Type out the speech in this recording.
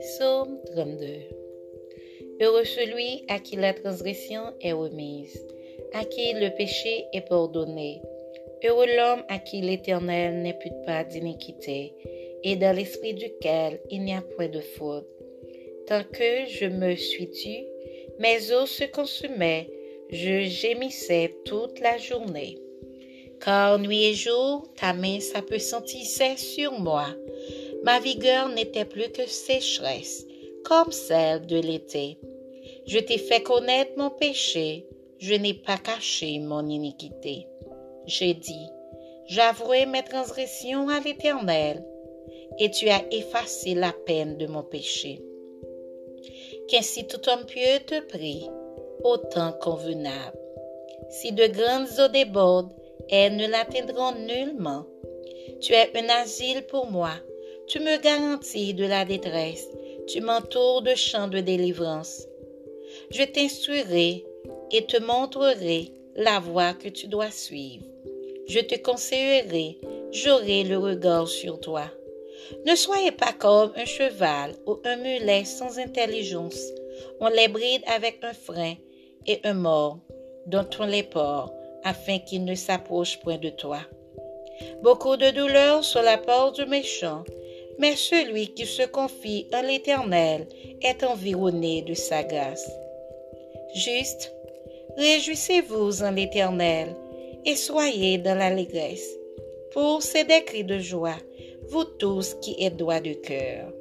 Psaume 32 Heureux celui à qui la transgression est remise, à qui le péché est pardonné. Heureux l'homme à qui l'Éternel n'impute pas d'iniquité, et dans l'esprit duquel il n'y a point de faute. Tant que je me suis tu, mes os se consumaient, je gémissais toute la journée. Car nuit et jour, ta main s'appesantissait sur moi. Ma vigueur n'était plus que sécheresse, comme celle de l'été. Je t'ai fait connaître mon péché, je n'ai pas caché mon iniquité. J'ai dit, j'avouerai mes transgressions à l'Éternel, et tu as effacé la peine de mon péché. Qu'ainsi tout homme pieux te prie, autant convenable. Si de grandes eaux débordent, elles ne l'atteindront nullement. Tu es un asile pour moi, tu me garantis de la détresse, tu m'entoures de chants de délivrance. Je t'instruirai et te montrerai la voie que tu dois suivre. Je te conseillerai, j'aurai le regard sur toi. Ne soyez pas comme un cheval ou un mulet sans intelligence. On les bride avec un frein et un mort dont on les porte afin qu'ils ne s'approchent point de toi. Beaucoup de douleurs sur la porte du méchant, mais celui qui se confie en l'Éternel est environné de sa grâce. Juste, réjouissez-vous en l'Éternel et soyez dans l'allégresse, pour c'est des cris de joie, vous tous qui êtes droits de cœur.